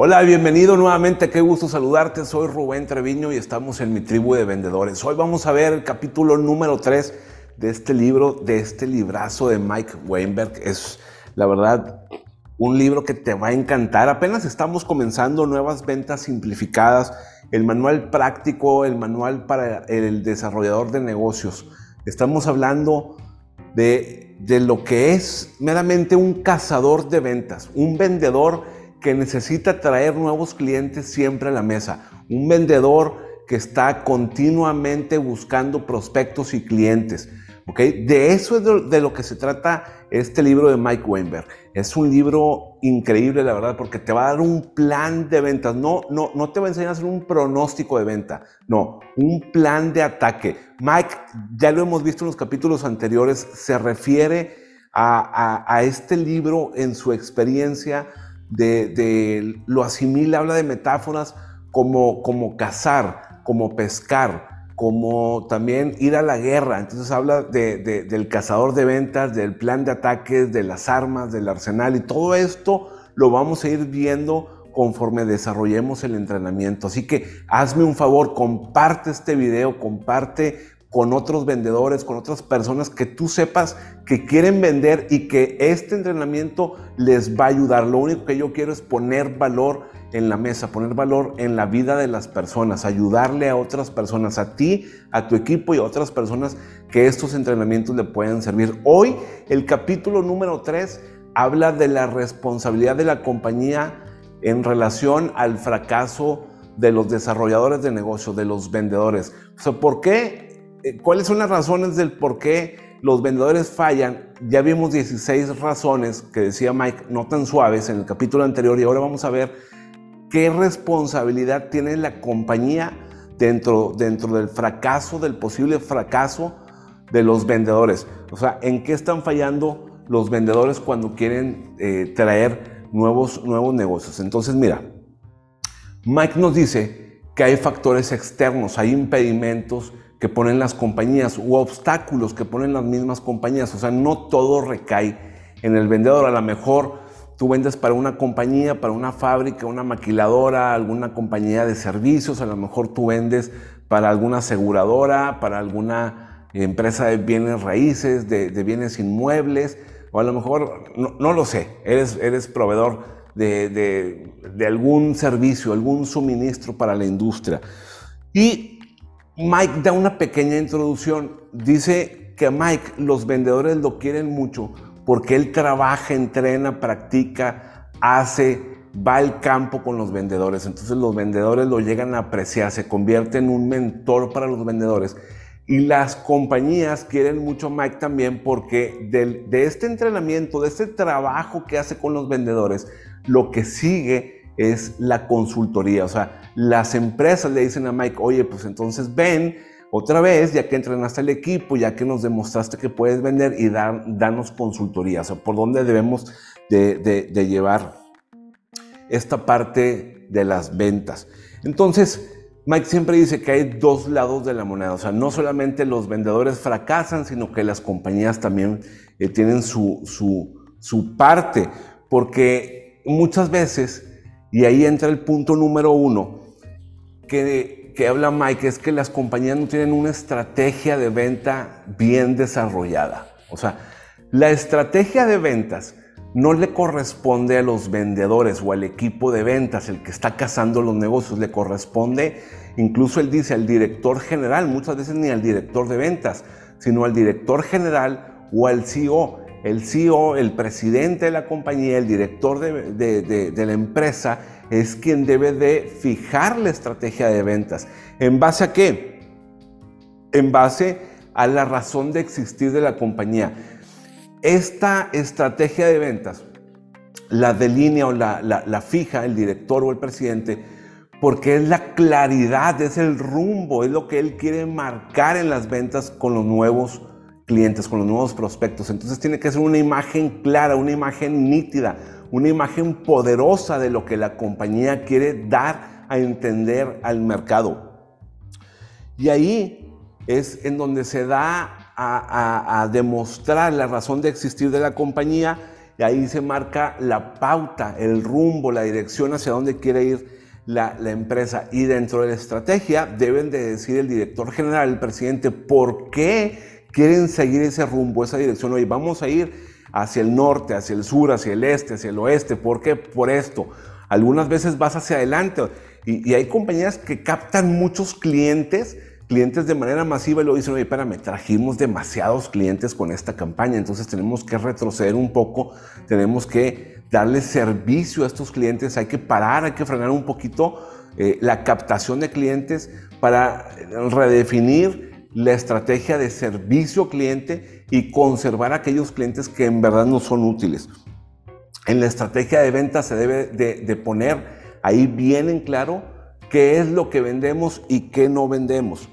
Hola, bienvenido nuevamente, qué gusto saludarte. Soy Rubén Treviño y estamos en mi tribu de vendedores. Hoy vamos a ver el capítulo número 3 de este libro, de este librazo de Mike Weinberg. Es, la verdad, un libro que te va a encantar. Apenas estamos comenzando nuevas ventas simplificadas, el manual práctico, el manual para el desarrollador de negocios. Estamos hablando de, de lo que es meramente un cazador de ventas, un vendedor que necesita traer nuevos clientes siempre a la mesa, un vendedor que está continuamente buscando prospectos y clientes. ¿okay? De eso es de, lo que se trata este libro de Mike Weinberg. Es un libro increíble, la verdad, porque te va a dar un plan de ventas. No, no, no te va a enseñar a hacer un pronóstico de venta, no, un plan de ataque. Mike, ya lo hemos visto en los capítulos anteriores, se refiere a, a, a este libro en su experiencia de, lo asimila, habla de metáforas como, como cazar, como pescar, como también ir a la guerra. Entonces habla del cazador de ventas, del plan de ataques, de las armas, del arsenal y todo esto lo vamos a ir viendo conforme desarrollemos el entrenamiento. Así que hazme un favor, comparte este video, comparte con otros vendedores, con otras personas que tú sepas que quieren vender y que este entrenamiento les va a ayudar. Lo único que yo quiero es poner valor en la mesa, poner valor en la vida de las personas, ayudarle a otras personas, a ti, a tu equipo y a otras personas que estos entrenamientos le pueden servir. Hoy el capítulo número 3 habla de la responsabilidad de la compañía en relación al fracaso de los desarrolladores de negocio, de los vendedores. O sea, ¿por qué ¿Cuáles son las razones del por qué los vendedores fallan? Ya vimos 16 razones que decía Mike, no tan suaves en el capítulo anterior y ahora vamos a ver qué responsabilidad tiene la compañía dentro, dentro del fracaso, del posible fracaso de los vendedores. O sea, ¿en qué están fallando los vendedores cuando quieren eh, traer nuevos, nuevos negocios? Entonces, mira, Mike nos dice que hay factores externos, hay impedimentos que ponen las compañías u obstáculos que ponen las mismas compañías. O sea, no todo recae en el vendedor. A lo mejor tú vendes para una compañía, para una fábrica, una maquiladora, alguna compañía de servicios. A lo mejor tú vendes para alguna aseguradora, para alguna empresa de bienes raíces, de, bienes inmuebles. O a lo mejor, no, lo sé, eres, eres proveedor de, de algún servicio, algún suministro para la industria. Y Mike da una pequeña introducción. Dice que Mike los vendedores lo quieren mucho porque él trabaja, entrena, practica, hace, va al campo con los vendedores. Entonces los vendedores lo llegan a apreciar, se convierte en un mentor para los vendedores. Y las compañías quieren mucho a Mike también porque de este entrenamiento, de este trabajo que hace con los vendedores, lo que sigue es la consultoría. O sea, las empresas le dicen a Mike, oye, pues entonces ven otra vez, ya que entrenaste al equipo, ya que nos demostraste que puedes vender y danos consultoría. O sea, por dónde debemos de, llevar esta parte de las ventas. Entonces, Mike siempre dice que hay dos lados de la moneda. O sea, no solamente los vendedores fracasan, sino que las compañías también eh, tienen su, su, su parte. Porque muchas veces y ahí entra el punto número uno que, que habla Mike, es que las compañías no tienen una estrategia de venta bien desarrollada. O sea, la estrategia de ventas no le corresponde a los vendedores o al equipo de ventas, el que está cazando los negocios, le corresponde, incluso él dice, al director general, muchas veces ni al director de ventas, sino al director general o al CEO el CEO, el presidente de la compañía, el director de, la empresa, es quien debe de fijar la estrategia de ventas. ¿En base a qué? En base a la razón de existir de la compañía. Esta estrategia de ventas la delinea o la, la fija el director o el presidente porque es la claridad, es el rumbo, es lo que él quiere marcar en las ventas con los nuevos clientes, con los nuevos prospectos. Entonces tiene que ser una imagen clara, una imagen nítida, una imagen poderosa de lo que la compañía quiere dar a entender al mercado. Y ahí es en donde se da a, demostrar la razón de existir de la compañía y ahí se marca la pauta, el rumbo, la dirección hacia dónde quiere ir la, la, empresa. Y dentro de la estrategia deben de decir el director general, el presidente, por qué quieren seguir ese rumbo, esa dirección. Oye, vamos a ir hacia el norte, hacia el sur, hacia el este, hacia el oeste. ¿Por qué? Por esto. Algunas veces vas hacia adelante y, y hay compañías que captan muchos clientes clientes de manera masiva y lo dicen, oye, espérame, trajimos demasiados clientes con esta campaña, entonces tenemos que retroceder un poco, tenemos que darle servicio a estos clientes, hay que parar, hay que frenar un poquito eh, la captación de clientes para redefinir la estrategia de servicio cliente y conservar aquellos clientes que en verdad no son útiles. En la estrategia de venta se debe de, poner ahí bien en claro qué es lo que vendemos y qué no vendemos.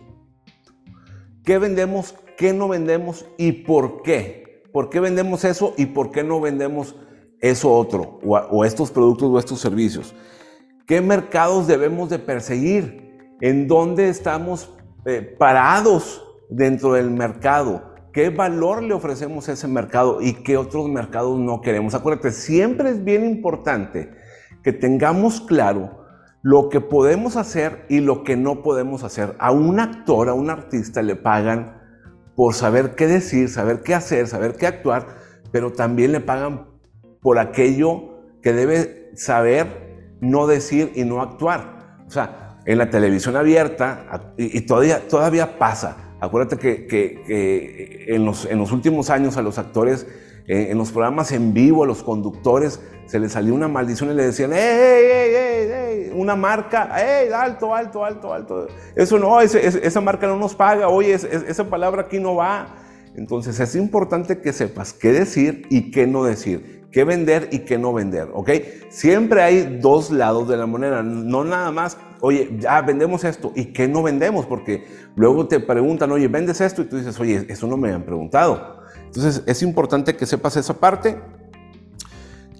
¿Qué vendemos? ¿Qué no vendemos? ¿Y por qué? ¿Por qué vendemos eso y por qué no vendemos eso otro? O, estos productos o estos servicios. ¿Qué mercados debemos de perseguir? ¿En dónde estamos eh, parados dentro del mercado? ¿Qué valor le ofrecemos a ese mercado y qué otros mercados no queremos? Acuérdate, siempre es bien importante que tengamos claro lo que podemos hacer y lo que no podemos hacer. A un actor, a un artista le pagan por saber qué decir, saber qué hacer, saber qué actuar, pero también le pagan por aquello que debe saber no decir y no actuar. O sea, en la televisión abierta, y, todavía, todavía pasa, acuérdate que, en, los, en los últimos años a los actores eh, en los programas en vivo a los conductores se les salió una maldición y le decían, ¡Ey, ey, ey, ey! Una marca, ¡Ey, alto, alto, alto, alto! Eso no, esa marca no nos paga, oye, esa palabra aquí no va. Entonces es importante que sepas qué decir y qué no decir, qué vender y qué no vender, ¿ok? Siempre hay dos lados de la moneda, no nada más, oye, ya vendemos esto y qué no vendemos, porque luego te preguntan, oye, ¿vendes esto? Y tú dices, oye, eso no me han preguntado. Entonces es importante que sepas esa parte.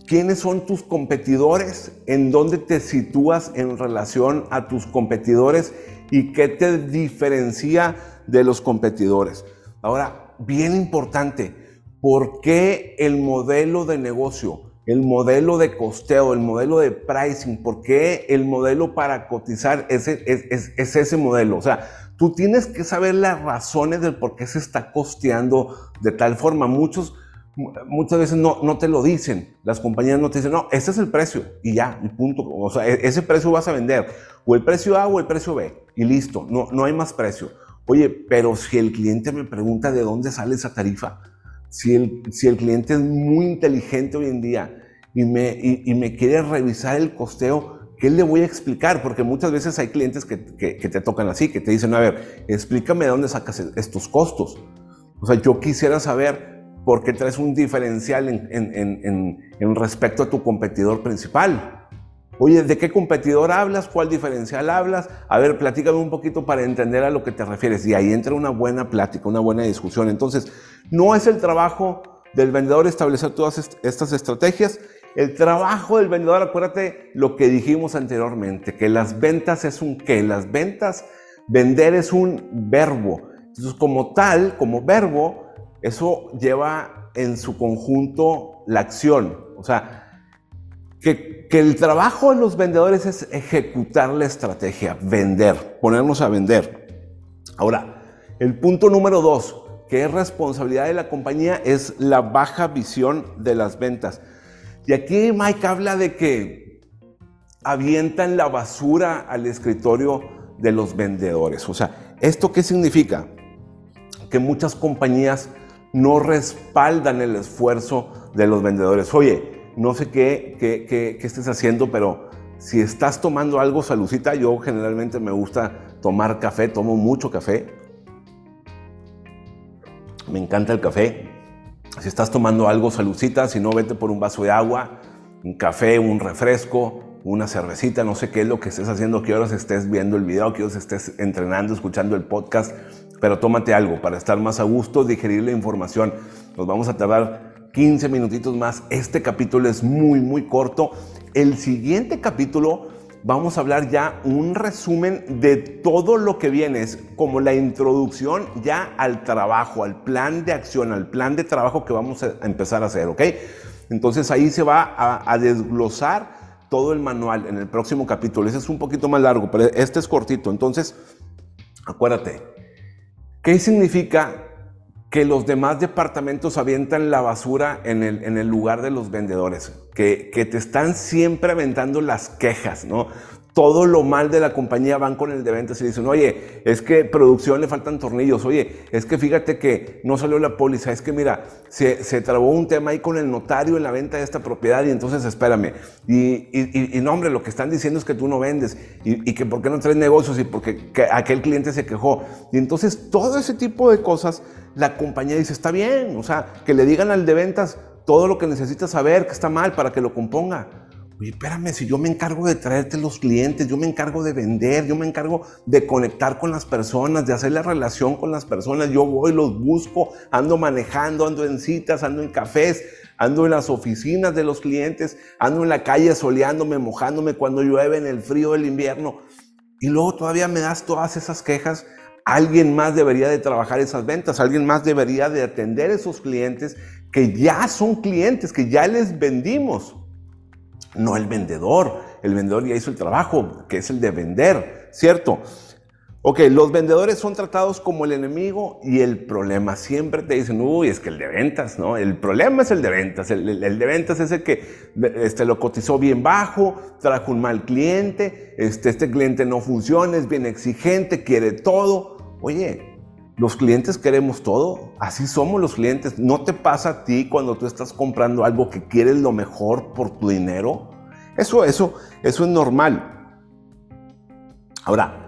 ¿Quiénes son tus competidores? ¿En dónde te sitúas en relación a tus competidores? ¿Y qué te diferencia de los competidores? Ahora, bien importante, ¿por qué el modelo de negocio, el modelo de costeo, el modelo de pricing, por qué el modelo para cotizar es, es, es ese modelo? O sea, Tú tienes que saber las razones del por qué se está costeando de tal forma. Muchos, muchas veces no, no te lo dicen. Las compañías no te dicen, no, ese es el precio y ya, y punto. O sea, e-, ese precio vas a vender. O el precio A o el precio B. Y listo, no, no hay más precio. Oye, pero si el cliente me pregunta de dónde sale esa tarifa, si el, si el cliente es muy inteligente hoy en día y me, y me quiere revisar el costeo, ¿qué le voy a explicar? Porque muchas veces hay clientes que, te tocan así, que te dicen, a ver, explícame de dónde sacas estos costos. O sea, yo quisiera saber por qué traes un diferencial en, respecto a tu competidor principal. Oye, ¿de qué competidor hablas? ¿Cuál diferencial hablas? A ver, platícame un poquito para entender a lo que te refieres. Y ahí entra una buena plática, una buena discusión. Entonces, no es el trabajo del vendedor establecer todas estas estrategias, el trabajo del vendedor, acuérdate lo que dijimos anteriormente, que las ventas es un qué, las ventas, vender es un verbo. Entonces, como tal, como verbo, eso lleva en su conjunto la acción. O sea, que, el trabajo de los vendedores es ejecutar la estrategia, vender, ponernos a vender. Ahora, el punto número dos, que es responsabilidad de la compañía, es la baja visión de las ventas. Y aquí Mike habla de que avientan la basura al escritorio de los vendedores. O sea, ¿esto qué significa? Que muchas compañías no respaldan el esfuerzo de los vendedores. Oye, no sé qué, qué, estés haciendo, pero si estás tomando algo, salucita. Yo generalmente me gusta tomar café, tomo mucho café. Me encanta el café. Si estás tomando algo, salucita. Si no, vete por un vaso de agua, un café, un refresco, una cervecita, no sé qué es lo que estés haciendo, qué horas estés viendo el video, qué horas estés entrenando, escuchando el podcast, pero tómate algo para estar más a gusto, digerir la información. Nos vamos a tardar 15 minutitos más. Este capítulo es muy, muy corto. El siguiente capítulo vamos a hablar ya un resumen de todo lo que viene, es como la introducción ya al trabajo, al plan de acción, al plan de trabajo que vamos a empezar a hacer, ¿ok? Entonces ahí se va a, a desglosar todo el manual en el próximo capítulo. Ese es un poquito más largo, pero este es cortito. Entonces, acuérdate, ¿qué significa que los demás departamentos avientan la basura en el, en el lugar de los vendedores, que, que, te están siempre aventando las quejas, ¿no? Todo lo mal de la compañía van con el de ventas y dicen, oye, es que producción le faltan tornillos, oye, es que fíjate que no salió la póliza, es que mira, se, se trabó un tema ahí con el notario en la venta de esta propiedad y entonces espérame. Y, y, y no, hombre, lo que están diciendo es que tú no vendes y, y que por qué no traes negocios y porque aquel cliente se quejó. Y entonces todo ese tipo de cosas la compañía dice, está bien, o sea, que le digan al de ventas todo lo que necesita saber, que está mal, para que lo componga. Oye, espérame, si yo me encargo de traerte los clientes, yo me encargo de vender, yo me encargo de conectar con las personas, de hacer la relación con las personas, yo voy, los busco, ando manejando, ando en citas, ando en cafés, ando en las oficinas de los clientes, ando en la calle soleándome, mojándome cuando llueve en el frío del invierno. Y luego todavía me das todas esas quejas Alguien más debería de trabajar esas ventas, alguien más debería de atender esos clientes que ya son clientes, que ya les vendimos. No el vendedor, el vendedor ya hizo el trabajo, que es el de vender, ¿cierto? Ok, los vendedores son tratados como el enemigo y el problema. Siempre te dicen, uy, es que el de ventas, ¿no? El problema es el de ventas. El, el, de ventas es el que este, lo cotizó bien bajo, trajo un mal cliente, este, este cliente no funciona, es bien exigente, quiere todo. Oye, los clientes queremos todo, así somos los clientes. ¿No te pasa a ti cuando tú estás comprando algo que quieres lo mejor por tu dinero? Eso, eso, eso es normal. Ahora,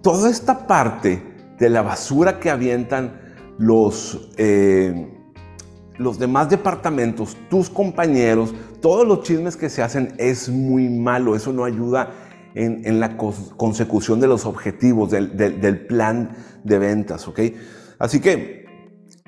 toda esta parte de la basura que avientan los, eh, los demás departamentos, tus compañeros, todos los chismes que se hacen es muy malo. Eso no ayuda en, la consecución de los objetivos del, plan de ventas, ¿ok? Así que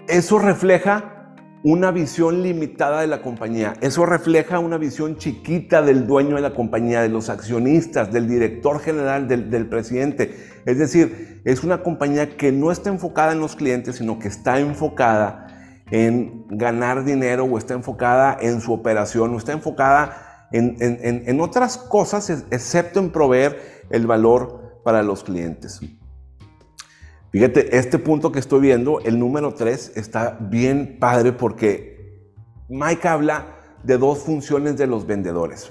eso refleja una visión limitada de la compañía. Eso refleja una visión chiquita del dueño de la compañía, de los accionistas, del director general, del, presidente. Es decir, es una compañía que no está enfocada en los clientes, sino que está enfocada en ganar dinero o está enfocada en su operación o está enfocada en, otras cosas, excepto en proveer el valor para los clientes. Fíjate, este punto que estoy viendo, el número 3, está bien padre porque Mike habla de dos funciones de los vendedores.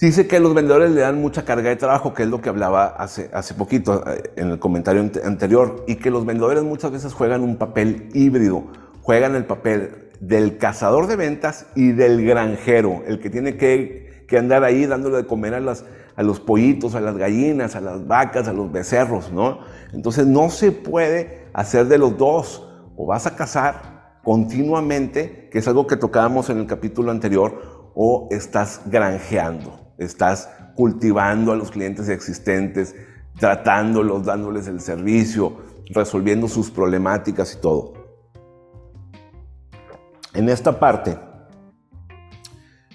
Dice que los vendedores le dan mucha carga de trabajo, que es lo que hablaba hace, hace poquito eh, en el comentario anterior, y que los vendedores muchas veces juegan un papel híbrido, juegan el papel del cazador de ventas y del granjero, el que tiene que, andar ahí dándole de comer a, las, a los pollitos, a las gallinas, a las vacas, a los becerros, ¿no? Entonces no se puede hacer de los dos. O vas a cazar continuamente, que es algo que tocábamos en el capítulo anterior, o estás granjeando, estás cultivando a los clientes existentes, tratándolos, dándoles el servicio, resolviendo sus problemáticas y todo. En esta parte,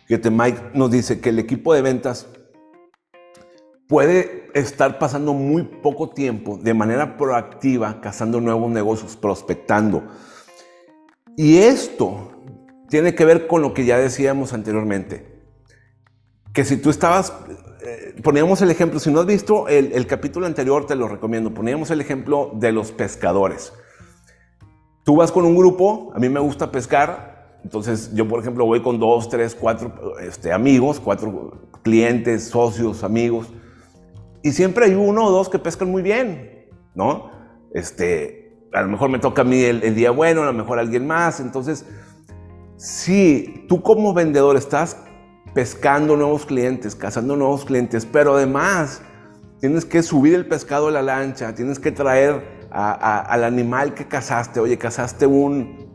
fíjate, Mike nos dice que el equipo de ventas puede estar pasando muy poco tiempo de manera proactiva cazando nuevos negocios, prospectando. Y esto tiene que ver con lo que ya decíamos anteriormente. Que si tú estabas, eh, poníamos el ejemplo, si no has visto el, el capítulo anterior, te lo recomiendo, poníamos el ejemplo de los pescadores. Tú vas con un grupo, a mí me gusta pescar, entonces yo por ejemplo voy con dos, tres, cuatro este, amigos, cuatro clientes, socios, amigos, y siempre hay uno o dos que pescan muy bien, ¿no? Este, a lo mejor me toca a mí el, día bueno, a lo mejor alguien más, entonces si tú como vendedor estás pescando nuevos clientes, cazando nuevos clientes, pero además tienes que subir el pescado a la lancha, tienes que traer al animal que cazaste. Oye, cazaste un,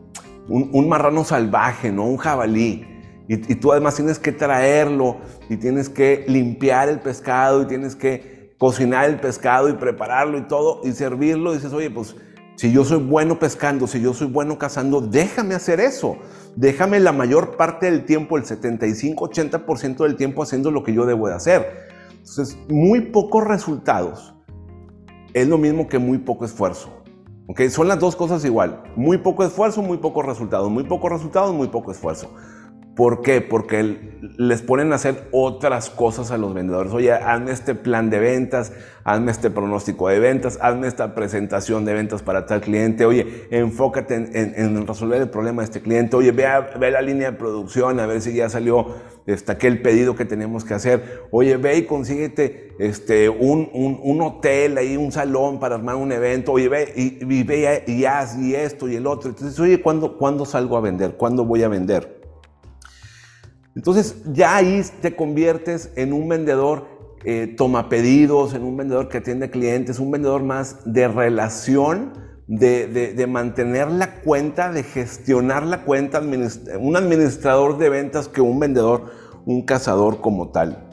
un, marrano salvaje, ¿no? Un jabalí. Y, y, tú además tienes que traerlo y tienes que limpiar el pescado y tienes que cocinar el pescado y prepararlo y todo y servirlo. Dices, oye, pues si yo soy bueno pescando, si yo soy bueno cazando, déjame hacer eso. déjame la mayor parte del tiempo, el 75-80% del tiempo haciendo lo que yo debo de hacer. Entonces, muy pocos resultados es lo mismo que muy poco esfuerzo. Son las dos cosas igual. Muy poco esfuerzo, muy pocos resultados. Muy pocos resultados, muy poco esfuerzo. ¿Por qué? Porque les ponen a hacer otras cosas a los vendedores. Oye, hazme este plan de ventas, hazme este pronóstico de ventas, hazme esta presentación de ventas para tal cliente. Oye, enfócate en, resolver el problema de este cliente. Oye, ve, ve, la línea de producción a ver si ya salió este, aquel pedido que tenemos que hacer. Oye, ve y consíguete este, un, un, hotel ahí, un salón para armar un evento. Oye, ve y, ve y haz y esto y el otro. Entonces, oye, ¿cuándo, ¿cuándo salgo a vender? ¿Cuándo voy a vender? Entonces ya ahí te conviertes en un vendedor eh, toma pedidos, en un vendedor que atiende clientes, un vendedor más de relación, de, mantener la cuenta, de gestionar la cuenta, un administrador de ventas que un vendedor, un cazador como tal.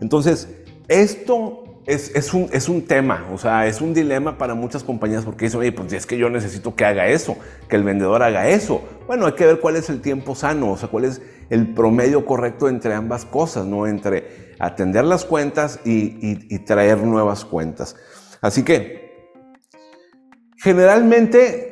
Entonces, esto es, un, es, un, tema, o sea, es un dilema para muchas compañías porque dicen, oye, pues es que yo necesito que haga eso, que el vendedor haga eso. Bueno, hay que ver cuál es el tiempo sano, o sea, cuál es el promedio correcto entre ambas cosas, ¿no? Entre atender las cuentas y traer nuevas cuentas. Así que, generalmente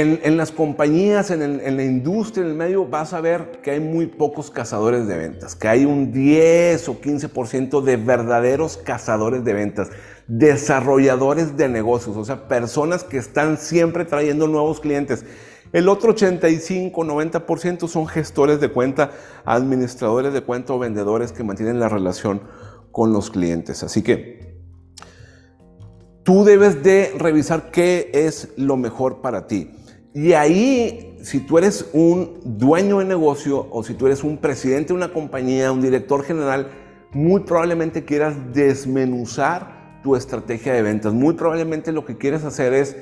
en, las compañías, en, la industria, en el medio, vas a ver que hay muy pocos cazadores de ventas, que hay un 10 o 15% de verdaderos cazadores de ventas, desarrolladores de negocios, o sea, personas que están siempre trayendo nuevos clientes. El otro 85-90% son gestores de cuenta, administradores de cuenta o vendedores que mantienen la relación con los clientes. Así que tú debes de revisar qué es lo mejor para ti. Y ahí, si tú eres un dueño de negocio o si tú eres un presidente de una compañía, un director general, muy probablemente quieras desmenuzar tu estrategia de ventas. Muy probablemente lo que quieres hacer es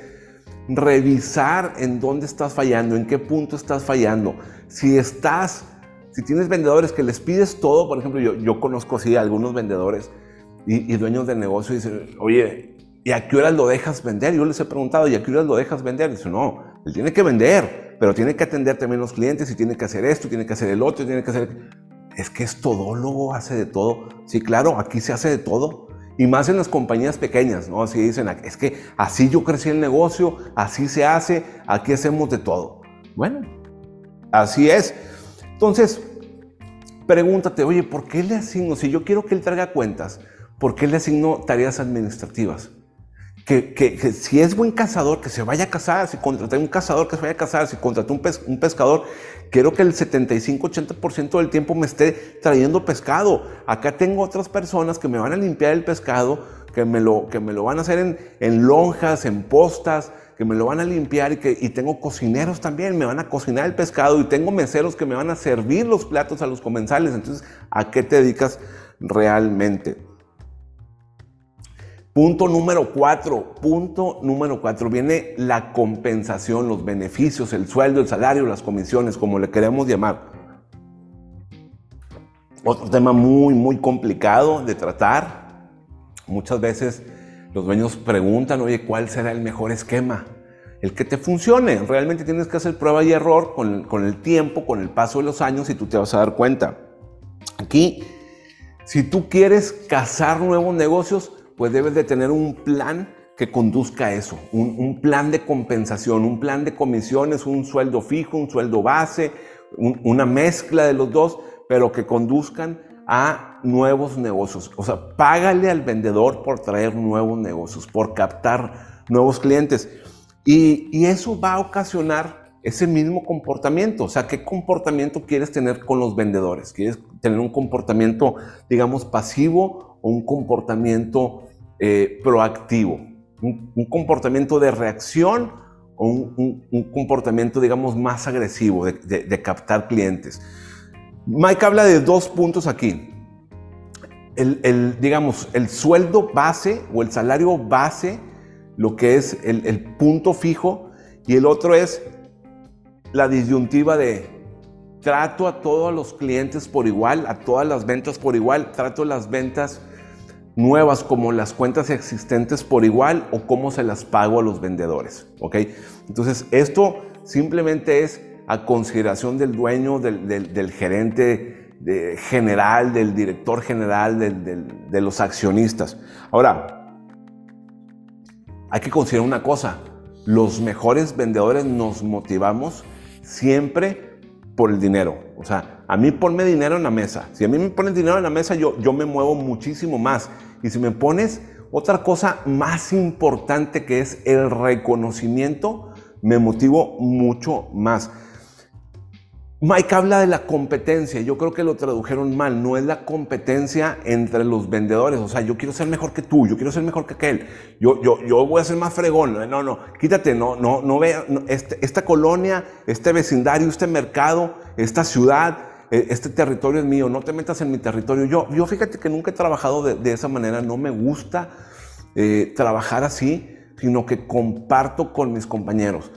revisar en dónde estás fallando, en qué punto estás fallando. Si estás, si tienes vendedores que les pides todo, por ejemplo, yo, yo conozco así algunos vendedores y, y dueños de negocio y dicen, oye, ¿y a qué horas lo dejas vender? Yo les he preguntado, ¿y a qué horas lo dejas vender? Dicen, no, él tiene que vender, pero tiene que atender también los clientes y tiene que hacer esto, tiene que hacer el otro, tiene que hacer... Es que es todólogo, hace de todo. Sí, claro, aquí se hace de todo. Y más en las compañías pequeñas, ¿no? Así dicen, es que así yo crecí el negocio, así se hace, aquí hacemos de todo. Bueno, así es. Entonces, pregúntate, oye, ¿por qué le asigno? Si yo quiero que él traiga cuentas, ¿por qué le asigno tareas administrativas? Que, si es buen cazador, que se vaya a cazar, si contraté un cazador, que se vaya a cazar, si contraté un, un pescador, quiero que el 75-80% del tiempo me esté trayendo pescado. Acá tengo otras personas que me van a limpiar el pescado, que me lo, que me lo van a hacer en, en lonjas, en postas, que me lo van a limpiar y, que, y tengo cocineros también, me van a cocinar el pescado y tengo meseros que me van a servir los platos a los comensales. Entonces, ¿a qué te dedicas realmente? Punto número cuatro, punto número cuatro, viene la compensación, los beneficios, el sueldo, el salario, las comisiones, como le queremos llamar. Otro tema muy, muy complicado de tratar. Muchas veces los dueños preguntan, oye, ¿cuál será el mejor esquema? El que te funcione. Realmente tienes que hacer prueba y error con, con el tiempo, con el paso de los años y tú te vas a dar cuenta. Aquí, si tú quieres cazar nuevos negocios, pues debes de tener un plan que conduzca a eso, un, plan de compensación, un plan de comisiones, un sueldo fijo, un sueldo base, una mezcla de los dos, pero que conduzcan a nuevos negocios. O sea, págale al vendedor por traer nuevos negocios, por captar nuevos clientes. Y, y eso va a ocasionar ese mismo comportamiento. O sea, ¿qué comportamiento quieres tener con los vendedores? ¿Quieres tener un comportamiento, digamos, pasivo o un comportamiento eh, proactivo, un, comportamiento de reacción o un, comportamiento, digamos, más agresivo de, captar clientes. Mike habla de dos puntos aquí. El, digamos, el sueldo base o el salario base, lo que es el, el punto fijo, y el otro es la disyuntiva de trato a todos los clientes por igual, a todas las ventas por igual, trato las ventas nuevas como las cuentas existentes por igual o cómo se las pago a los vendedores. ¿ok? Entonces, esto simplemente es a consideración del dueño, del, gerente general, del director general, de los accionistas. Ahora, hay que considerar una cosa, los mejores vendedores nos motivamos siempre por el dinero. O sea, a mí ponme dinero en la mesa. Si a mí me pones dinero en la mesa, yo, yo me muevo muchísimo más. Y si me pones otra cosa más importante que es el reconocimiento, me motivo mucho más. Mike habla de la competencia, yo creo que lo tradujeron mal, no es la competencia entre los vendedores, o sea, yo quiero ser mejor que tú, yo quiero ser mejor que aquel, yo, yo, yo voy a ser más fregón, no, no, quítate, no, no, no vea, este, esta colonia, este vecindario, este mercado, esta ciudad, e, este territorio es mío, no te metas en mi territorio. Yo, yo fíjate que nunca he trabajado de, esa manera, no me gusta eh, trabajar así, sino que comparto con mis compañeros.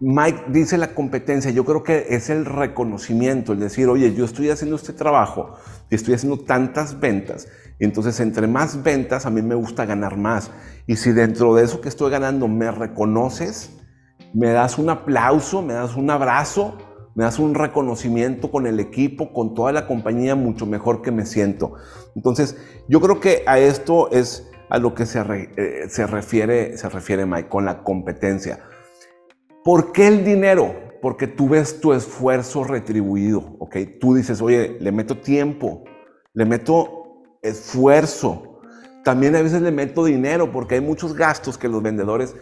Mike dice la competencia, yo creo que es el reconocimiento, el decir, oye, yo estoy haciendo este trabajo y estoy haciendo tantas ventas, entonces entre más ventas a mí me gusta ganar más. Y si dentro de eso que estoy ganando me reconoces, me das un aplauso, me das un abrazo, me das un reconocimiento con el equipo, con toda la compañía, mucho mejor que me siento. Entonces, yo creo que a esto es a lo que se, eh, se, refiere, se refiere Mike, con la competencia. ¿Por qué el dinero? Porque tú ves tu esfuerzo retribuido, ¿ok? Tú dices, oye, le meto tiempo, le meto esfuerzo. También a veces le meto dinero porque hay muchos gastos que los vendedores,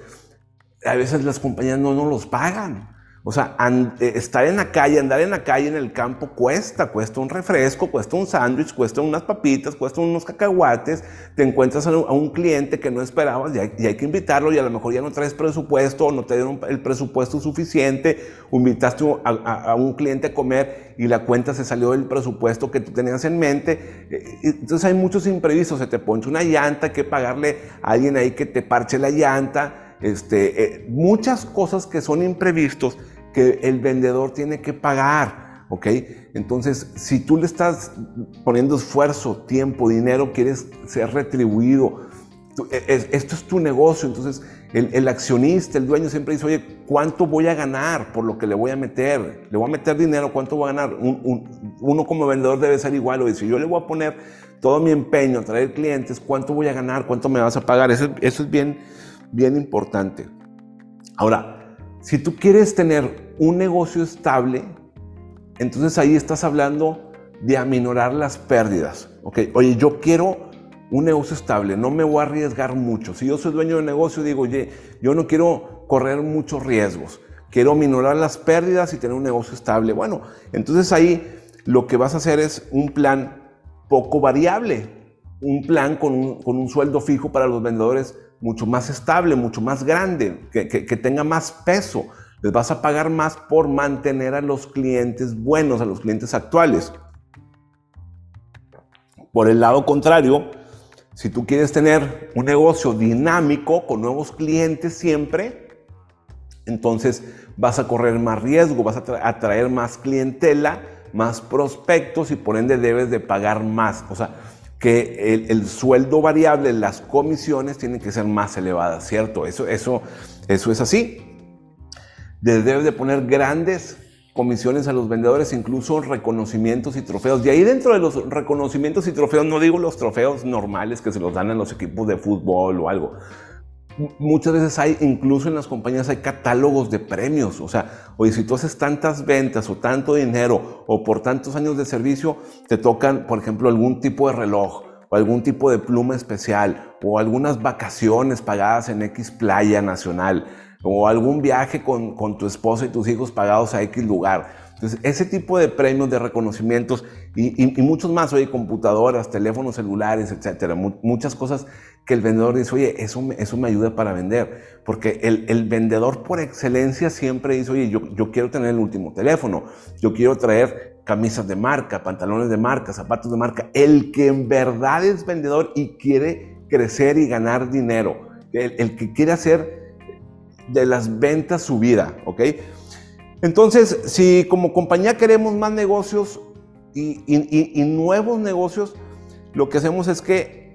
a veces las compañías no nos los pagan. O sea, eh, estar en la calle, andar en la calle, en el campo, cuesta, cuesta un refresco, cuesta un sándwich, cuesta unas papitas, cuesta unos cacahuates, te encuentras a un, cliente que no esperabas y hay, que invitarlo y a lo mejor ya no traes presupuesto o no te dieron el presupuesto suficiente, invitaste a, un cliente a comer y la cuenta se salió del presupuesto que tú tenías en mente. Eh, entonces hay muchos imprevistos, se te ponche una llanta, hay que pagarle a alguien ahí que te parche la llanta este, eh, muchas cosas que son imprevistos que el vendedor tiene que pagar, ¿ok? Entonces, si tú le estás poniendo esfuerzo, tiempo, dinero, quieres ser retribuido, e, esto es tu negocio, entonces el, accionista, el dueño siempre dice, oye, ¿cuánto voy a ganar por lo que le voy a meter? Le voy a meter dinero, ¿cuánto voy a ganar? uno como vendedor debe ser igual, o dice, yo le voy a poner todo mi empeño a traer clientes, ¿cuánto voy a ganar? ¿Cuánto me vas a pagar? Eso es bien, bien importante. Ahora, si tú quieres tener un negocio estable, entonces ahí estás hablando de aminorar las pérdidas. ¿ok? Oye, yo quiero un negocio estable, no me voy a arriesgar mucho. Si yo soy dueño de negocio, digo, oye, yo no quiero correr muchos riesgos, quiero aminorar las pérdidas y tener un negocio estable. Bueno, entonces ahí lo que vas a hacer es un plan poco variable, un plan con con un sueldo fijo para los vendedores mucho más estable, mucho más grande, que, tenga más peso. Les vas a pagar más por mantener a los clientes buenos, a los clientes actuales. Por el lado contrario, si tú quieres tener un negocio dinámico con nuevos clientes siempre, entonces vas a correr más riesgo, vas a atraer más clientela, más prospectos y por ende debes de pagar más. O sea, que el, sueldo variable, las comisiones tienen que ser más elevadas, ¿cierto? Eso, eso, eso es así. Debes de poner grandes comisiones a los vendedores, incluso reconocimientos y trofeos. Y ahí dentro de los reconocimientos y trofeos, no digo los trofeos normales que se los dan a los equipos de fútbol o algo, muchas veces hay, incluso en las compañías hay catálogos de premios. O sea, oye, si tú haces tantas ventas o tanto dinero o por tantos años de servicio, te tocan, por ejemplo, algún tipo de reloj o algún tipo de pluma especial o algunas vacaciones pagadas en X playa nacional o algún viaje con, con tu esposa y tus hijos pagados a X lugar. Entonces, ese tipo de premios, de reconocimientos y, muchos más, oye, computadoras, teléfonos celulares, etcétera, muchas cosas que el vendedor dice, oye, eso, eso me ayuda para vender, porque el, vendedor por excelencia siempre dice, oye, yo, yo quiero tener el último teléfono, yo quiero traer camisas de marca, pantalones de marca, zapatos de marca, el que en verdad es vendedor y quiere crecer y ganar dinero, el, el que quiere hacer de las ventas su vida, ¿ok? Entonces, si como compañía queremos más negocios y, nuevos negocios, lo que hacemos es que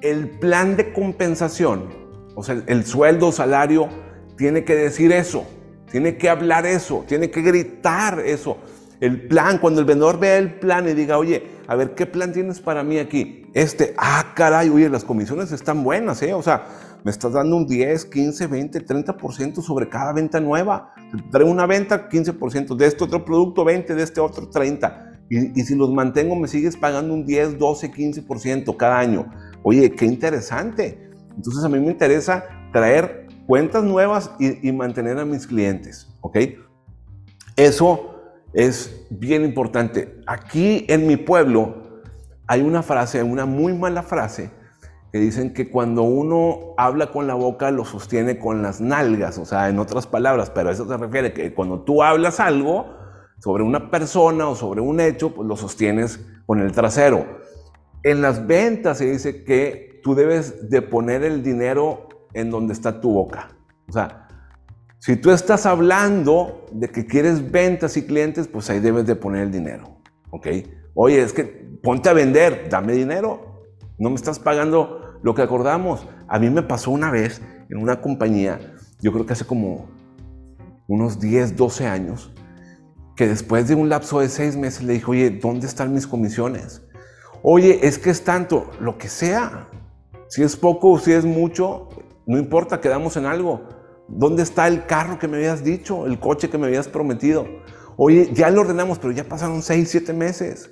el plan de compensación, o sea, el sueldo, salario, tiene que decir eso. tiene que hablar eso, tiene que gritar eso. El plan, cuando el vendedor vea el plan y diga, oye, a ver, ¿qué plan tienes para mí aquí? Este, ah, caray, oye, las comisiones están buenas, ¿eh? O sea, me estás dando un 10, 15, 20, 30% sobre cada venta nueva. Traigo una venta, 15%, de este otro producto, 20, de este otro, 30. Y, y si los mantengo, me sigues pagando un 10, 12, 15% cada año. Oye, qué interesante. Entonces a mí me interesa traer cuentas nuevas y, y mantener a mis clientes, ¿ok? Eso es bien importante. Aquí en mi pueblo hay una frase, una muy mala frase, que dicen que cuando uno habla con la boca lo sostiene con las nalgas, o sea, en otras palabras, pero a eso se refiere que cuando tú hablas algo sobre una persona o sobre un hecho, pues lo sostienes con el trasero. En las ventas se dice que tú debes de poner el dinero en donde está tu boca. O sea, si tú estás hablando de que quieres ventas y clientes, pues ahí debes de poner el dinero, ¿ok? Oye, es que ponte a vender, dame dinero. No me estás pagando lo que acordamos. A mí me pasó una vez en una compañía, yo creo que hace como unos 10, 12 años, que después de un lapso de seis meses le dije, oye, ¿dónde están mis comisiones? Oye, es que es tanto, lo que sea. Si es poco o si es mucho, no importa, quedamos en algo. ¿Dónde está el carro que me habías dicho? El coche que me habías prometido. Oye, ya lo ordenamos, pero ya pasaron seis, siete meses.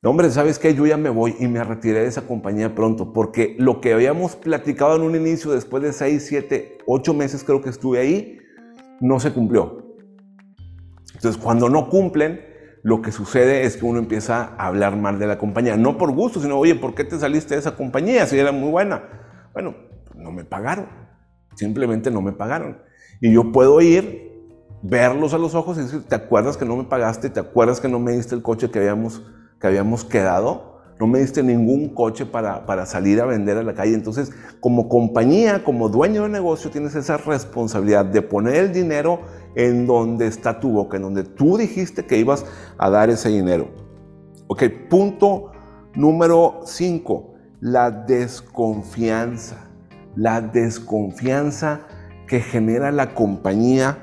No, hombre, ¿sabes qué? Yo ya me voy y me retiré de esa compañía pronto, porque lo que habíamos platicado en un inicio, después de seis, siete, ocho meses creo que estuve ahí, no se cumplió. Entonces, cuando no cumplen, lo que sucede es que uno empieza a hablar mal de la compañía. No por gusto, sino, oye, ¿por qué te saliste de esa compañía si era muy buena? Bueno, no me pagaron. Simplemente no me pagaron. Y yo puedo ir, verlos a los ojos y decir, ¿te acuerdas que no me pagaste? ¿Te acuerdas que no me diste el coche que habíamos, que habíamos quedado? No me diste ningún coche para, para salir a vender a la calle. Entonces, como compañía, como dueño de negocio, tienes esa responsabilidad de poner el dinero en donde está tu boca, en donde tú dijiste que ibas a dar ese dinero. Ok, punto número 5, la desconfianza la desconfianza que genera la compañía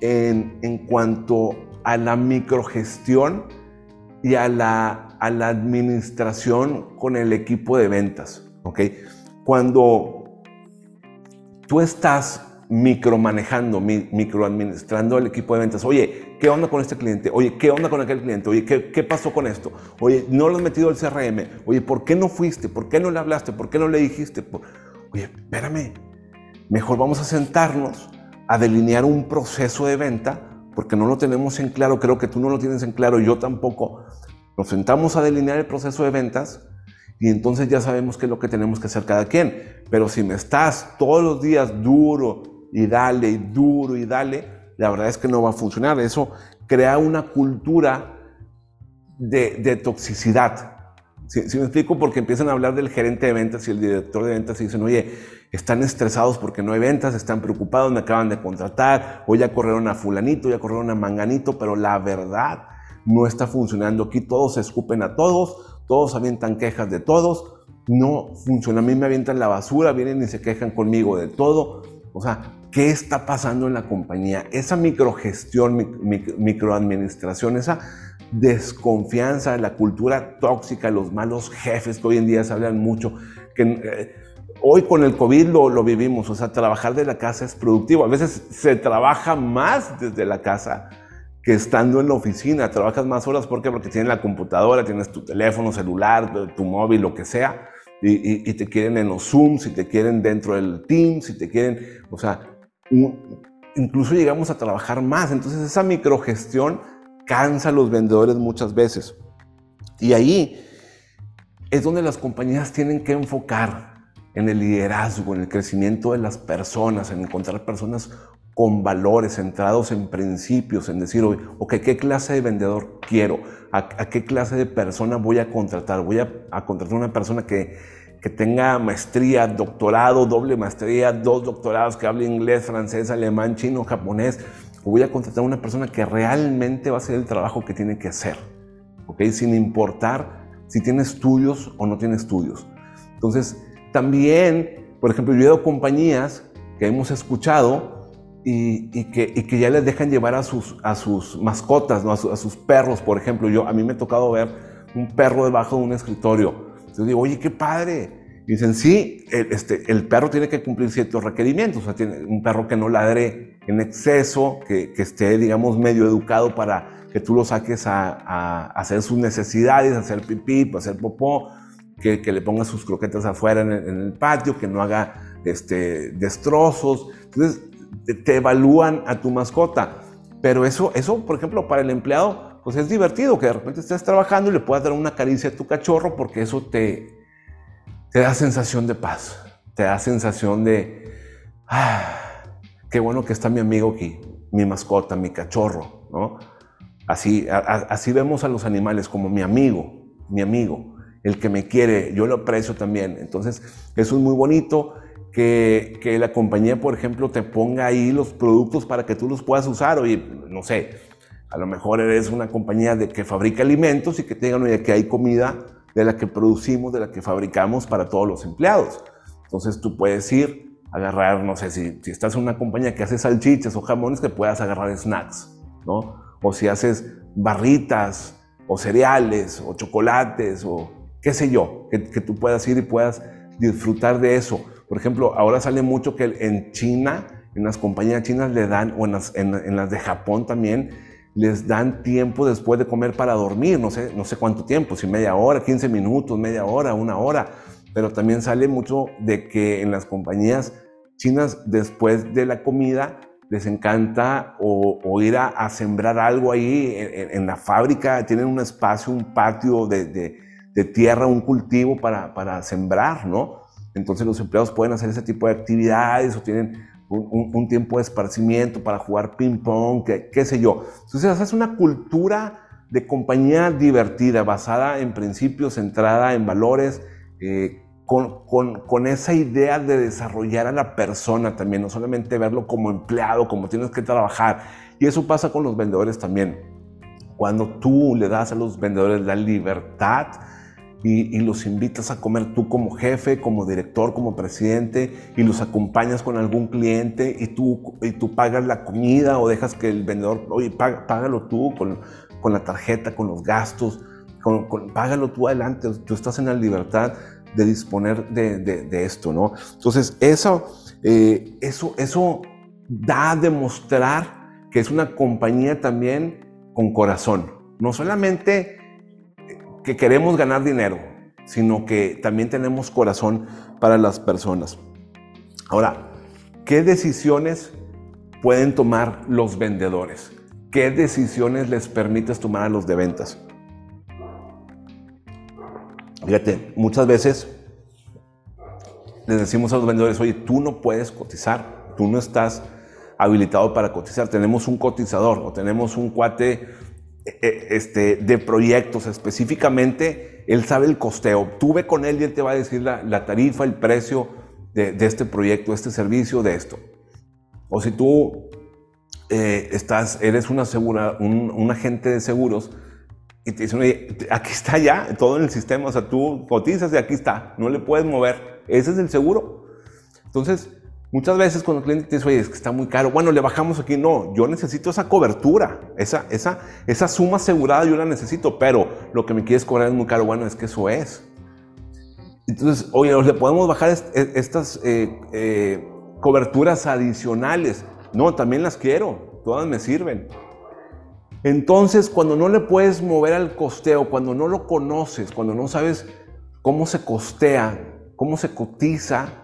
en, en cuanto a la microgestión y a la, a la administración con el equipo de ventas. ¿okay? Cuando tú estás micromanejando, microadministrando el equipo de ventas. Oye, ¿qué onda con este cliente? Oye, ¿qué onda con aquel cliente? Oye, ¿qué, ¿qué, pasó con esto? Oye, no lo has metido al CRM. Oye, ¿por qué no fuiste? ¿Por qué no le hablaste? ¿Por qué no le dijiste? Oye, espérame, mejor vamos a sentarnos a delinear un proceso de venta, porque no lo tenemos en claro, creo que tú no lo tienes en claro, yo tampoco. Nos sentamos a delinear el proceso de ventas y entonces ya sabemos qué es lo que tenemos que hacer cada quien. Pero si me estás todos los días duro y dale, y duro y dale, la verdad es que no va a funcionar. Eso crea una cultura de, de toxicidad. Si me explico? Porque empiezan a hablar del gerente de ventas y el director de ventas y dicen, oye, están estresados porque no hay ventas, están preocupados, me acaban de contratar, o ya corrieron a fulanito, ya corrieron a manganito, pero la verdad no está funcionando. Aquí todos se escupen a todos, todos avientan quejas de todos, no funciona. A mí me avientan la basura, vienen y se quejan conmigo de todo. O sea, ¿qué está pasando en la compañía? Esa microgestión, microadministración, esa desconfianza, la cultura tóxica, los malos jefes que hoy en día se hablan mucho, que eh, hoy con el COVID lo, lo, vivimos, o sea, trabajar de la casa es productivo. A veces se trabaja más desde la casa que estando en la oficina. Trabajas más horas, ¿por qué? Porque tienes la computadora, tienes tu teléfono celular, tu móvil, lo que sea, y, y, te quieren en los Zooms, y te quieren dentro del Teams, y te quieren, o sea, incluso llegamos a trabajar más. Entonces esa microgestión cansa a los vendedores muchas veces. Y ahí es donde las compañías tienen que enfocar en el liderazgo, en el crecimiento de las personas, en encontrar personas con valores, centrados en principios, en decir, ok, ¿qué clase de vendedor quiero? ¿A, qué clase de persona voy a contratar? Voy a, a contratar una persona que, que tenga maestría, doctorado, doble maestría, dos doctorados, que hable inglés, francés, alemán, chino, japonés, voy a contratar a una persona que realmente va a hacer el trabajo que tiene que hacer, ¿ok? Sin importar si tiene estudios o no tiene estudios. Entonces, también, por ejemplo, yo he ido a compañías que hemos escuchado y, que, ya les dejan llevar a sus, a mascotas, ¿no? a, sus perros, por ejemplo. Yo, a mí me ha tocado ver un perro debajo de un escritorio. Yo digo, oye, qué padre. Dicen, sí, el, este, el perro tiene que cumplir ciertos requerimientos. O sea, tiene un perro que no ladre en exceso, que, que esté, digamos, medio educado para que tú lo saques a, a, hacer sus necesidades, hacer pipí, hacer popó, que, que, le pongas sus croquetas afuera en el, patio, que no haga este, destrozos. Entonces, te evalúan a tu mascota. Pero eso, eso, por ejemplo, para el empleado, pues es divertido que de repente estés trabajando y le puedas dar una caricia a tu cachorro porque eso te, da sensación de paz, te da sensación de, ah, qué bueno que está mi amigo aquí, mi mascota, mi cachorro, ¿no? Así, así vemos a los animales como mi amigo, mi amigo, el que me quiere, yo lo aprecio también. Entonces, eso es muy bonito que, que, la compañía, por ejemplo, te ponga ahí los productos para que tú los puedas usar. Oye, no sé, a lo mejor eres una compañía de que fabrica alimentos y que te digan, oye, que hay comida de la que producimos, de la que fabricamos para todos los empleados. Entonces tú puedes ir, agarrar, no sé, si, si estás en una compañía que hace salchichas o jamones, que puedas agarrar snacks, ¿no? O si haces barritas o cereales o chocolates o qué sé yo, que, tú puedas ir y puedas disfrutar de eso. Por ejemplo, ahora sale mucho que en China, en las compañías chinas le dan, o en las, de Japón también, les dan tiempo después de comer para dormir, no sé, no sé cuánto tiempo, si media hora, 15 minutos, media hora, una hora, pero también sale mucho de que en las compañías chinas después de la comida les encanta o, ir a, sembrar algo ahí en, la fábrica, tienen un espacio, un patio de, tierra, un cultivo para, para sembrar, ¿no? Entonces los empleados pueden hacer ese tipo de actividades o tienen un, tiempo de esparcimiento para jugar ping-pong, qué, sé yo. Entonces es una cultura de compañía divertida, basada en principios, centrada en valores, eh, con, con, esa idea de desarrollar a la persona también, no solamente verlo como empleado, como tienes que trabajar. Y eso pasa con los vendedores también. Cuando tú le das a los vendedores la libertad, y, los invitas a comer tú como jefe, como director, como presidente y los acompañas con algún cliente y tú, y tú pagas la comida o dejas que el vendedor, oye, págalo tú con, con, la tarjeta, con los gastos, con, págalo tú adelante, tú estás en la libertad de disponer de, de, esto, ¿no? Entonces, eso, eh, eso, eso da a demostrar que es una compañía también con corazón, no solamente que queremos ganar dinero, sino que también tenemos corazón para las personas. Ahora, ¿qué decisiones pueden tomar los vendedores? ¿Qué decisiones les permites tomar a los de ventas? Fíjate, muchas veces les decimos a los vendedores, oye, tú no puedes cotizar, tú no estás habilitado para cotizar, tenemos un cotizador o tenemos un cuate este, de proyectos específicamente, él sabe el costeo. Tú ve con él y él te va a decir la, tarifa, el precio de, este proyecto, este servicio, de esto. O si tú eh, estás, eres una segura, un, agente de seguros y te dicen, aquí está ya, todo en el sistema, o sea, tú cotizas y aquí está, no le puedes mover. Ese es el seguro. Entonces, Muchas veces cuando el cliente te dice, oye, es que está muy caro, bueno, le bajamos aquí. No, yo necesito esa cobertura, esa, esa, esa suma asegurada yo la necesito, pero lo que me quieres cobrar es muy caro. Bueno, es que eso es. Entonces, oye, le podemos bajar estas eh, eh, coberturas adicionales. No, también las quiero, todas me sirven. Entonces, cuando no le puedes mover al costeo, cuando no lo conoces, cuando no sabes cómo se costea, cómo se cotiza,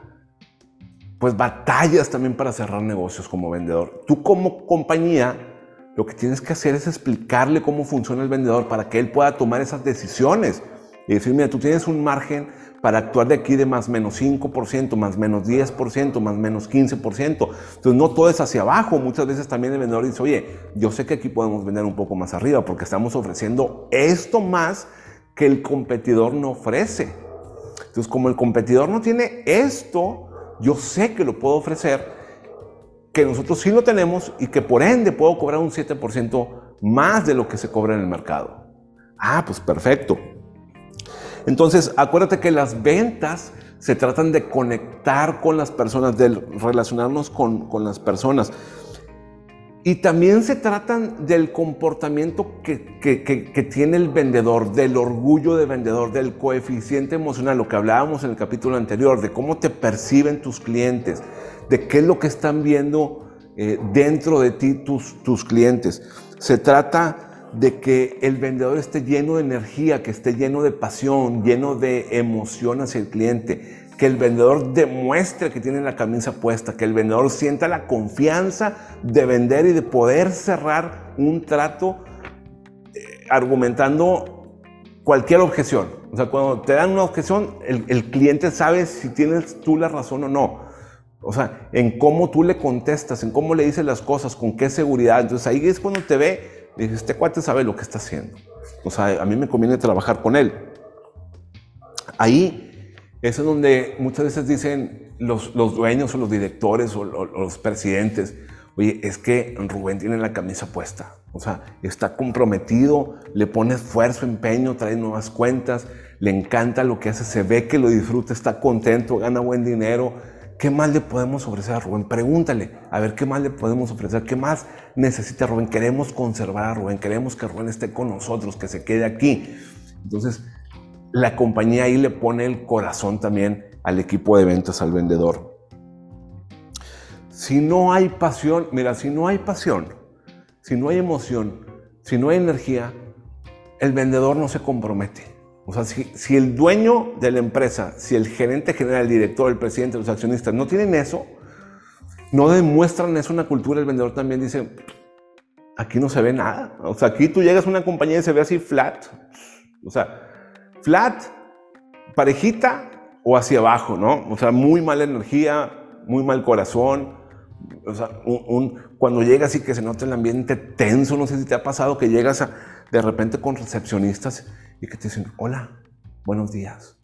pues batallas también para cerrar negocios como vendedor. Tú como compañía, lo que tienes que hacer es explicarle cómo funciona el vendedor para que él pueda tomar esas decisiones y decir, mira, tú tienes un margen para actuar de aquí de más menos 5%, más menos 10%, más menos 15%. Entonces no todo es hacia abajo. Muchas veces también el vendedor dice, oye, yo sé que aquí podemos vender un poco más arriba porque estamos ofreciendo esto más que el competidor no ofrece. Entonces como el competidor no tiene esto, yo sé que lo puedo ofrecer, que nosotros sí lo tenemos y que por ende puedo cobrar un 7% más de lo que se cobra en el mercado. Ah, pues perfecto. Entonces, acuérdate que las ventas se tratan de conectar con las personas, de relacionarnos con, con las personas. Y también se tratan del comportamiento que, que, tiene el vendedor, del orgullo de vendedor, del coeficiente emocional, lo que hablábamos en el capítulo anterior, de cómo te perciben tus clientes, de qué es lo que están viendo eh, dentro de ti tus, tus clientes. Se trata de que el vendedor esté lleno de energía, que esté lleno de pasión, lleno de emoción hacia el cliente, que el vendedor demuestre que tiene la camisa puesta, que el vendedor sienta la confianza de vender y de poder cerrar un trato eh, argumentando cualquier objeción. O sea, cuando te dan una objeción, el, el, cliente sabe si tienes tú la razón o no. O sea, en cómo tú le contestas, en cómo le dices las cosas, con qué seguridad. Entonces ahí es cuando te ve, dices, este cuate sabe lo que está haciendo. O sea, a mí me conviene trabajar con él. Ahí es donde muchas veces dicen los, los dueños o los directores o, los presidentes, oye, es que Rubén tiene la camisa puesta. O sea, está comprometido, le pone esfuerzo, empeño, trae nuevas cuentas, le encanta lo que hace, se ve que lo disfruta, está contento, gana buen dinero. ¿Qué más le podemos ofrecer a Rubén? Pregúntale, a ver qué más le podemos ofrecer, qué más necesita Rubén. Queremos conservar a Rubén, queremos que Rubén esté con nosotros, que se quede aquí. Entonces, la compañía ahí le pone el corazón también al equipo de ventas, al vendedor. Si no hay pasión, mira, si no hay pasión, si no hay emoción, si no hay energía, el vendedor no se compromete. O sea, si, el dueño de la empresa, si el gerente general, el director, el presidente, los accionistas no tienen eso, no demuestran eso una cultura, el vendedor también dice, aquí no se ve nada. O sea, aquí tú llegas a una compañía y se ve así flat. O sea, flat, parejita o hacia abajo, ¿no? O sea, muy mala energía, muy mal corazón. O sea, cuando llegas y que se nota el ambiente tenso, no sé si te ha pasado que llegas de repente con recepcionistas y que te dicen, hola, buenos días.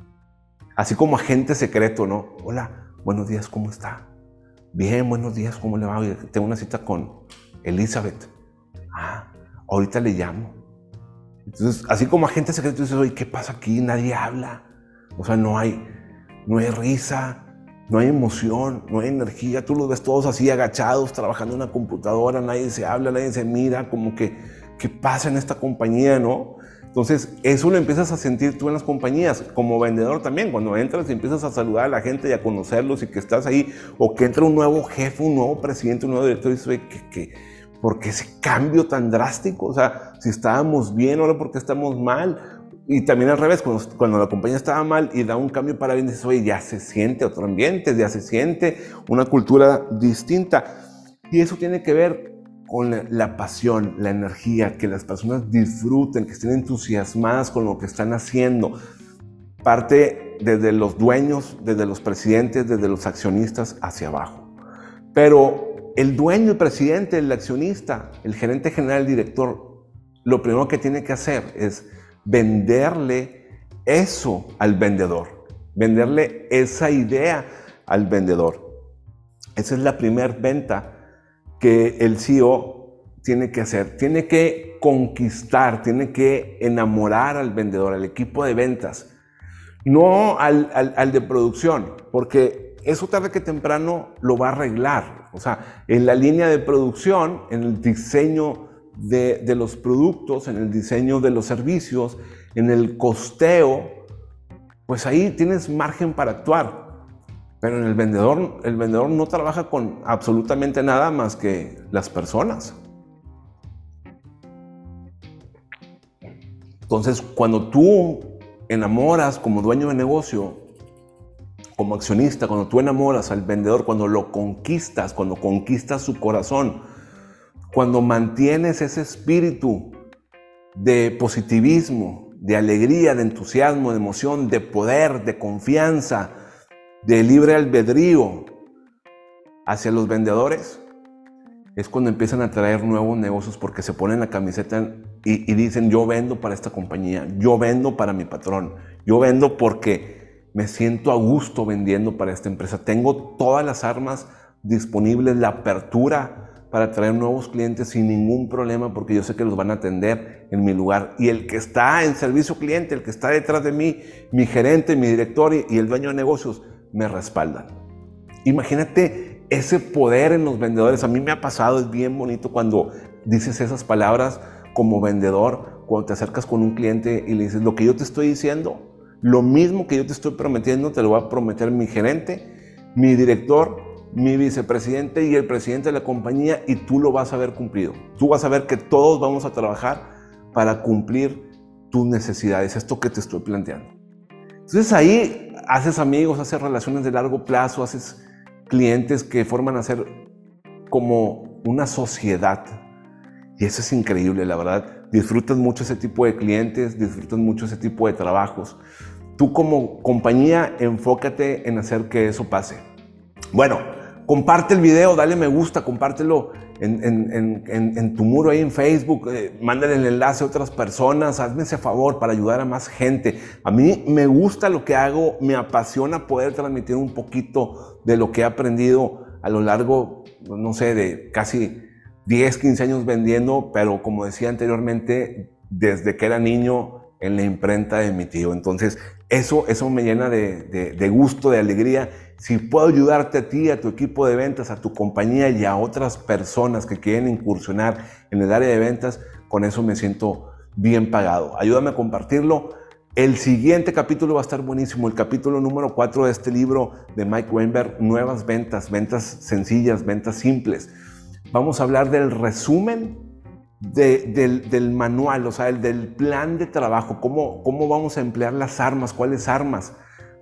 Así como agente secreto, ¿no? Hola, buenos días, ¿cómo está? Bien, buenos días, ¿cómo le va? Tengo una cita con Elizabeth. Ah, ahorita le llamo. Entonces, así como agente secreto dices, oye, ¿qué pasa aquí? Nadie habla. O sea, no hay, no hay risa, no hay emoción, no hay energía. Tú los ves todos así agachados, trabajando en una computadora, nadie se habla, nadie se mira, como que, ¿qué pasa en esta compañía, no? Entonces, eso lo empiezas a sentir tú en las compañías, como vendedor también, cuando entras y empiezas a saludar a la gente y a conocerlos y que estás ahí, o que entra un nuevo jefe, un nuevo presidente, un nuevo director y dices, ¿qué, qué, ¿por qué ese cambio tan drástico? O sea, si estábamos bien, ahora ¿por qué estamos mal? Y también al revés, cuando, la compañía estaba mal y da un cambio para bien, dices, oye, ya se siente otro ambiente, ya se siente una cultura distinta. Y eso tiene que ver con la, pasión, la energía, que las personas disfruten, que estén entusiasmadas con lo que están haciendo. Parte desde los dueños, desde los presidentes, desde los accionistas hacia abajo. Pero el dueño, el presidente, el accionista, el gerente general, el director, lo primero que tiene que hacer es venderle eso al vendedor, venderle esa idea al vendedor. Esa es la primera venta que el CEO tiene que hacer. Tiene que conquistar, tiene que enamorar al vendedor, al equipo de ventas, no al, al de producción, porque eso tarde que temprano lo va a arreglar. O sea, en la línea de producción, en el diseño de, los productos, en el diseño de los servicios, en el costeo, pues ahí tienes margen para actuar. Pero en el vendedor, el vendedor no trabaja con absolutamente nada más que las personas. Entonces, cuando tú enamoras como dueño de negocio como accionista, cuando tú enamoras al vendedor, cuando lo conquistas, cuando conquistas su corazón, cuando mantienes ese espíritu de positivismo, de alegría, de entusiasmo, de emoción, de poder, de confianza, de libre albedrío hacia los vendedores, es cuando empiezan a traer nuevos negocios porque se ponen la camiseta y, dicen yo vendo para esta compañía, yo vendo para mi patrón, yo vendo porque me siento a gusto vendiendo para esta empresa. Tengo todas las armas disponibles, la apertura para traer nuevos clientes sin ningún problema porque yo sé que los van a atender en mi lugar. Y el que está en servicio cliente, el que está detrás de mí, mi gerente, mi director y el dueño de negocios, me respaldan. Imagínate ese poder en los vendedores. A mí me ha pasado, es bien bonito cuando dices esas palabras como vendedor, cuando te acercas con un cliente y le dices, lo que yo te estoy diciendo, lo mismo que yo te estoy prometiendo, te lo va a prometer mi gerente, mi director, mi vicepresidente y el presidente de la compañía y tú lo vas a ver cumplido. Tú vas a ver que todos vamos a trabajar para cumplir tus necesidades, esto que te estoy planteando. Entonces ahí haces amigos, haces relaciones de largo plazo, haces clientes que forman a ser como una sociedad. Y eso es increíble, la verdad. Disfrutas mucho ese tipo de clientes, disfrutas mucho ese tipo de trabajos. Tú como compañía enfócate en hacer que eso pase. Bueno, comparte el video, dale me gusta, compártelo en, tu muro ahí en Facebook, eh, mándale el enlace a otras personas, hazme ese favor para ayudar a más gente. A mí me gusta lo que hago, me apasiona poder transmitir un poquito de lo que he aprendido a lo largo, no sé, de casi 10, 15 años vendiendo, pero como decía anteriormente, desde que era niño en la imprenta de mi tío. Entonces, eso, eso me llena de, gusto, de alegría. Si puedo ayudarte a ti, a tu equipo de ventas, a tu compañía y a otras personas que quieren incursionar en el área de ventas, con eso me siento bien pagado. Ayúdame a compartirlo. El siguiente capítulo va a estar buenísimo, el capítulo número 4 de este libro de Mike Weinberg, Nuevas Ventas, Ventas Sencillas, Ventas Simples. Vamos a hablar del resumen del, manual, o sea, el, del plan de trabajo, cómo, cómo vamos a emplear las armas, cuáles armas,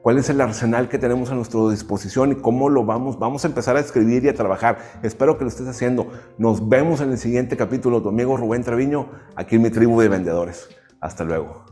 cuál es el arsenal que tenemos a nuestra disposición y cómo lo vamos, vamos a empezar a escribir y a trabajar. Espero que lo estés haciendo. Nos vemos en el siguiente capítulo. Tu amigo Rubén Treviño, aquí en mi tribu de vendedores. Hasta luego.